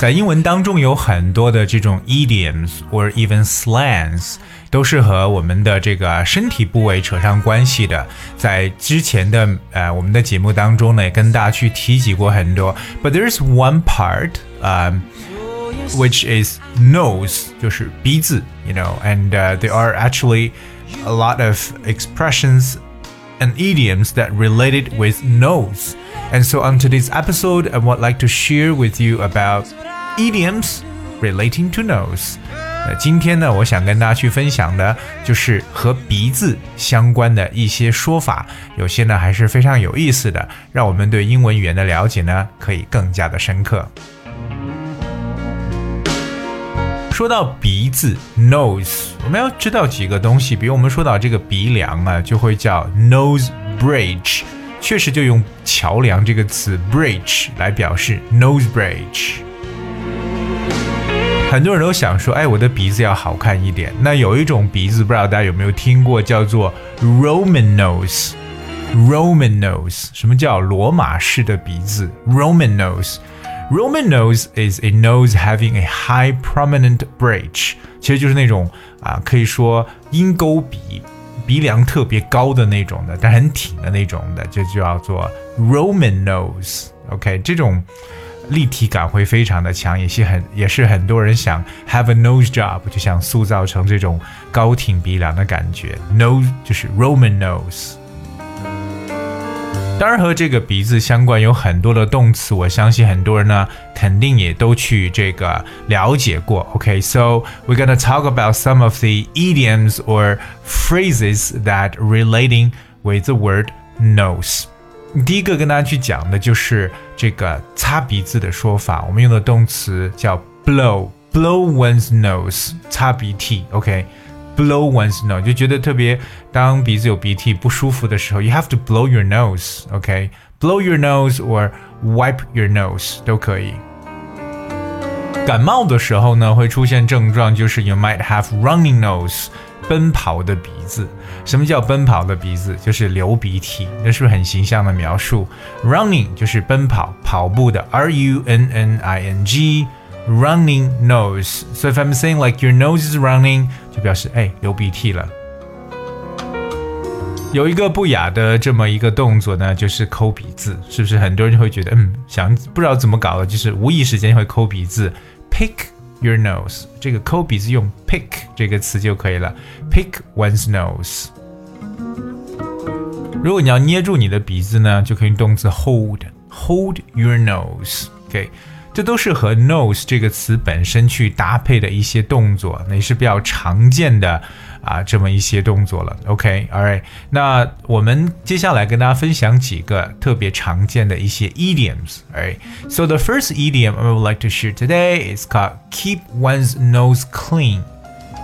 在英文当中有很多的这种 idioms or even slangs，都是和我们的这个身体部位扯上关系的。在之前的呃我们的节目当中呢，也跟大家去提及过很多。But there's one part，呃、which is nose，就是鼻子，you know，and、uh, there are actually a lot of expressions and idioms that related with nose. And so on today's episode, I would like to share with you about idioms relating to nose. 那今天呢，我想跟大家去分享的就是和鼻子相关的一些说法，有些呢还是非常有意思的，让我们对英文语言的了解呢可以更加的深刻。 说到鼻子 nose，我们要知道几个东西，比如我们说到这个鼻梁啊，就会叫 nose bridge，确实就用桥梁这个词 bridge 来表示 nose bridge。很多人都想说，哎，我的鼻子要好看一点。那有一种鼻子，不知道大家有没有听过，叫做 Roman nose。Roman nose，什么叫罗马式的鼻子？Roman nose。Roman nose is a nose having a high prominent bridge，其实就是那种啊，可以说鹰钩鼻，鼻梁特别高的那种的，但很挺的那种的，就叫做 Roman nose。OK，这种立体感会非常的强，也是很也是很多人想 have a nose job，就想塑造成这种高挺鼻梁的感觉。Nose 就是 Roman nose。当然和这个鼻子相关有很多的动词，我相信很多人呢肯定也都去这个了解过。OK，so、okay, we're gonna talk about some of the idioms or phrases that relating with the word nose。第一个跟大家去讲的就是这个擦鼻子的说法，我们用的动词叫 blow，blow one's nose，擦鼻涕。OK。 Blow one's nose，就觉得特别，当鼻子有鼻涕不舒服的时候，you have to blow your nose，OK？Blow your nose or wipe your nose 都可以。感冒的时候呢，会出现症状，就是 you might have running nose，奔跑的鼻子。什么叫奔跑的鼻子？就是流鼻涕，那是不是很形象的描述？Running 就是奔跑、跑步的，R U N N I N G。Running nose. So if I'm saying like your nose is running，就表示哎流鼻涕了。有一个不雅的这么一个动作呢，就是抠鼻子，是不是很多人会觉得嗯想不知道怎么搞的，就是无意识间会抠鼻子，pick your nose。这个抠鼻子用 pick 这个词就可以了，pick one's nose。如果你要捏住你的鼻子呢，就可以用动词 hold，hold your nose。OK。这都是和 nose 这个词本身去搭配的一些动作，那也是比较常见的啊这么一些动作了。OK，alright，、okay? 那我们接下来跟大家分享几个特别常见的一些 idioms。Alright，so the first idiom I would like to share today is called keep one's nose clean.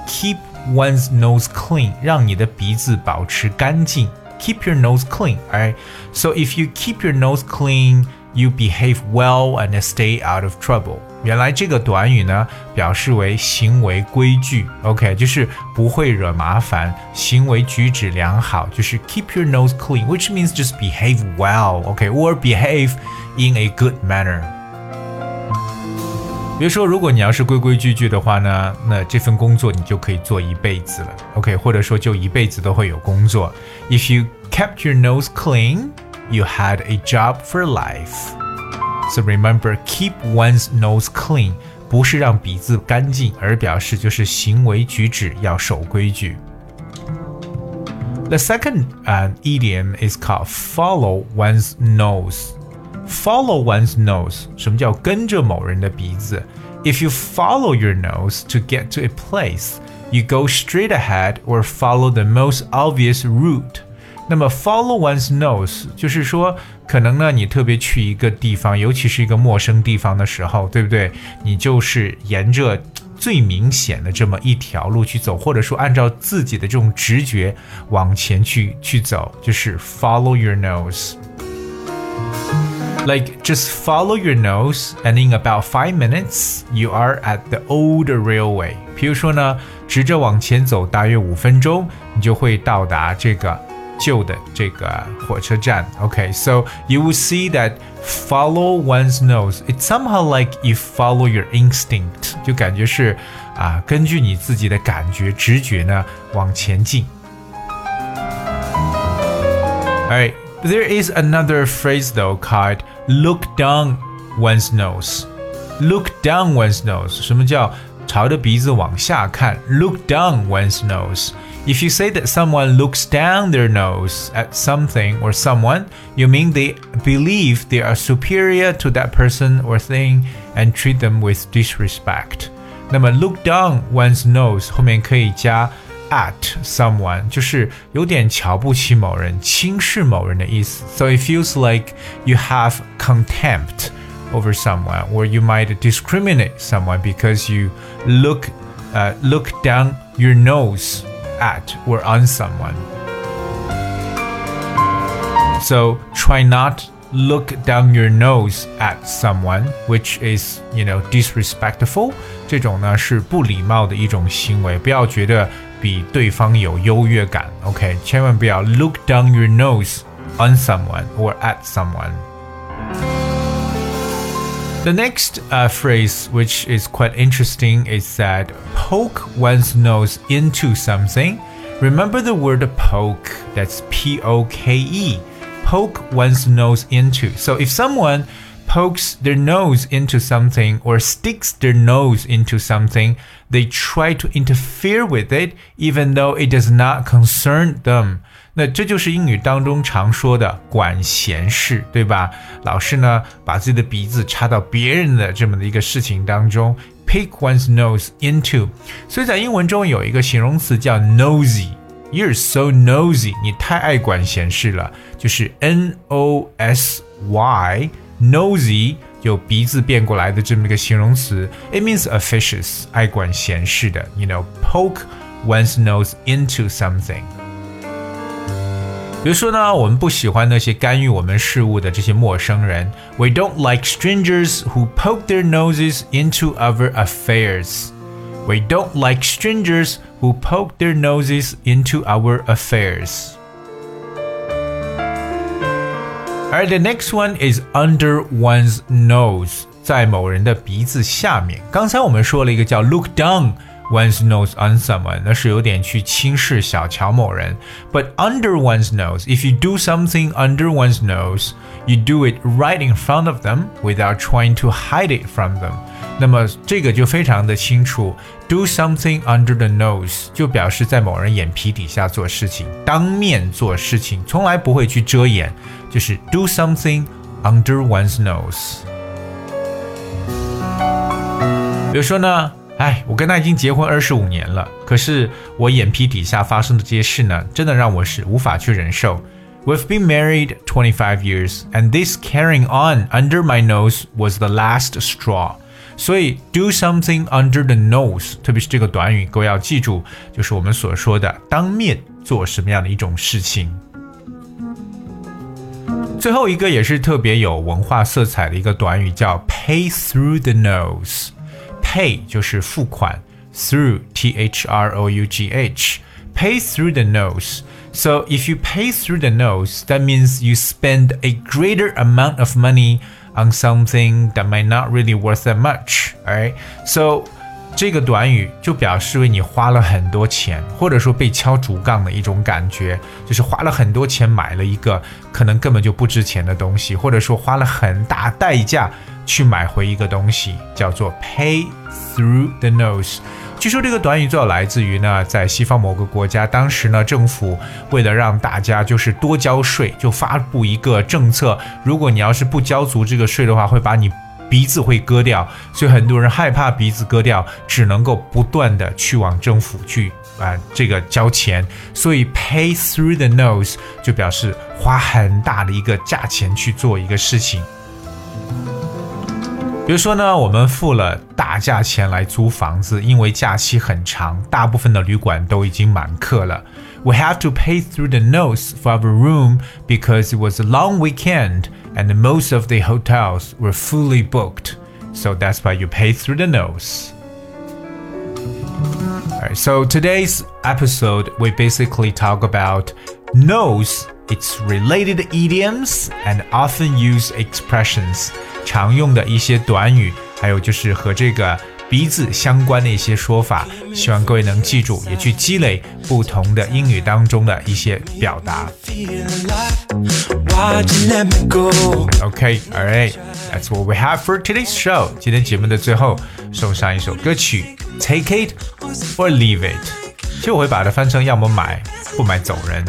Keep one's nose clean，让你的鼻子保持干净。Keep your nose clean. Alright, so if you keep your nose clean You behave well and stay out of trouble。原来这个短语呢，表示为行为规矩，OK，就是不会惹麻烦，行为举止良好，就是 keep your nose clean，which means just behave well，OK，or behave in a good manner。比如说，如果你要是规规矩矩的话呢，那这份工作你就可以做一辈子了，OK，或者说就一辈子都会有工作。If you kept your nose clean。 you had a job for life. So remember, keep one's nose clean 不是让鼻子干净，而表示就是行为举止要守规矩。The second uh, idiom is called follow one's nose. Follow one's nose，什么叫跟着某人的鼻子？If you follow your nose to get to a place, you go straight ahead or follow the most obvious route. 那么 follow one's nose 就是说，可能呢，你特别去一个地方，尤其是一个陌生地方的时候，对不对？你就是沿着最明显的这么一条路去走，或者说按照自己的这种直觉往前去去走，就是 follow your nose。Like just follow your nose, and in about five minutes, you are at the old railway. 比如说呢，直着往前走大约五分钟，你就会到达这个旧的这个火车站。Okay, so you will see that follow one's nose. It's somehow like you follow your instinct，就感觉是啊，根据你自己的感觉、直觉呢往前进。Alright, there is another phrase though called look down one's nose. Look down one's nose. 什么叫 朝着鼻子往下看？Look down one's nose. If you say that someone looks down their nose at something or someone, you mean they believe they are superior to that person or thing and treat them with disrespect. 那么 look down one's nose 后面可以加 at someone，就是有点瞧不起某人、轻视某人的意思。So it feels like you have contempt over someone, or you might discriminate someone because you look uh, look down your nose at or on someone. So try not look down your nose at someone, which is you know disrespectful. 这种呢是不礼貌的一种行为，不要觉得比对方有优越感。OK，千万不要 look down your nose on someone or at someone. The next uh, phrase, which is quite interesting, is that poke one's nose into something. Remember the word poke, that's P O K E. Poke one's nose into. So if someone pokes their nose into something or sticks their nose into something, they try to interfere with it, even though it does not concern them. 那这就是英语当中常说的管闲事，对吧？老师呢，把自己的鼻子插到别人的这么的一个事情当中，pick one's nose into。所以在英文中有一个形容词叫 nosy。You're so nosy，你太爱管闲事了，就是 n o s y nosy 有鼻子变过来的这么一个形容词，it means officious，爱管闲事的。You know, poke one's nose into something。比如说呢，我们不喜欢那些干预我们事务的这些陌生人。We don't like strangers who poke their noses into our affairs. We don't like strangers who poke their noses into our affairs. Alright, the next one is under one's nose，在某人的鼻子下面。刚才我们说了一个叫 look down。one's nose on someone，那是有点去轻视、小瞧某人。But under one's nose, if you do something under one's nose, you do it right in front of them without trying to hide it from them. 那么这个就非常的清楚，do something under the nose 就表示在某人眼皮底下做事情，当面做事情，从来不会去遮掩，就是 do something under one's nose。比如说呢？哎，我跟他已经结婚二十五年了，可是我眼皮底下发生的这些事呢，真的让我是无法去忍受。We've been married 25 years, and this carrying on under my nose was the last straw. 所以 do something under the nose，特别是这个短语，各位要记住，就是我们所说的当面做什么样的一种事情。最后一个也是特别有文化色彩的一个短语，叫 pay through the nose。pay 就是付款，through t h r o u g h pay through the nose. So if you pay through the nose, that means you spend a greater amount of money on something that might not really worth that much. Alright, so 这个短语就表示为你花了很多钱，或者说被敲竹杠的一种感觉，就是花了很多钱买了一个可能根本就不值钱的东西，或者说花了很大代价去买回一个东西，叫做 pay through the nose。 据说这个短语最早来自于呢，在西方某个国家，当时呢政府为了让大家就是多交税，就发布一个政策，如果你要是不交足这个税的话，会把你。鼻子会割掉，所以很多人害怕鼻子割掉，只能够不断的去往政府去啊、这个交钱，所以 pay through the nose 就表示花很大的一个价钱去做一个事情。比如说呢，我们付了大价钱来租房子，因为假期很长，大部分的旅馆都已经满客了。We have to pay through the nose for our room because it was a long weekend and most of the hotels were fully booked. So that's why you pay through the nose. Alright, so today's episode we basically talk about nose, its related idioms and often used expressions. 常用的一些短语，还有就是和这个鼻子相关的一些说法，希望各位能记住，也去积累不同的英语当中的一些表达。Okay, alright, that's what we have for today's show. 今天节目的最后送上一首歌曲，Take it or leave it。其实我会把它翻成要么买不买走人，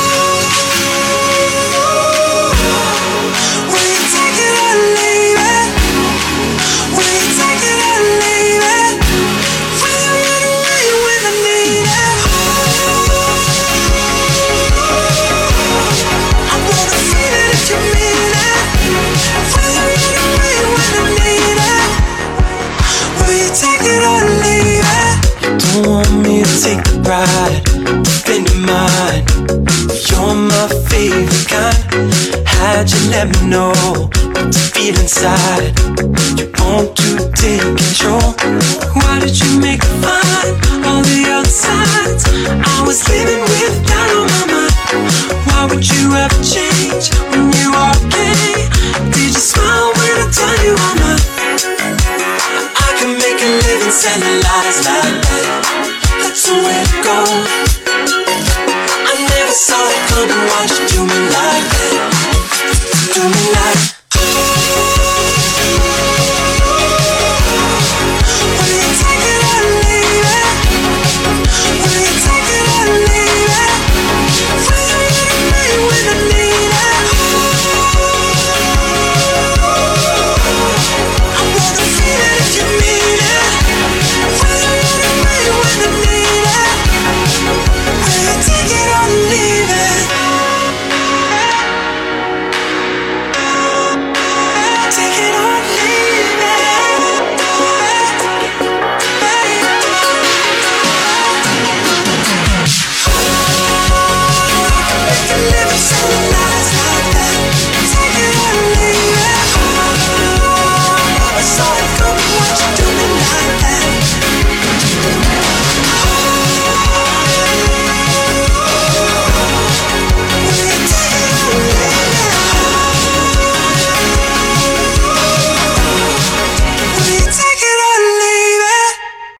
You're my favorite kind. How'd you let me know what you feel inside? You want to take control. Why did you make it fine? All the other sides, I was living with doubt on my mind. Why would you ever change when you are okay? Did you smile when I tell you I'm not? I can make a living selling lies like that. That's the way to go sorry, couldn't want you do me like that. Do me like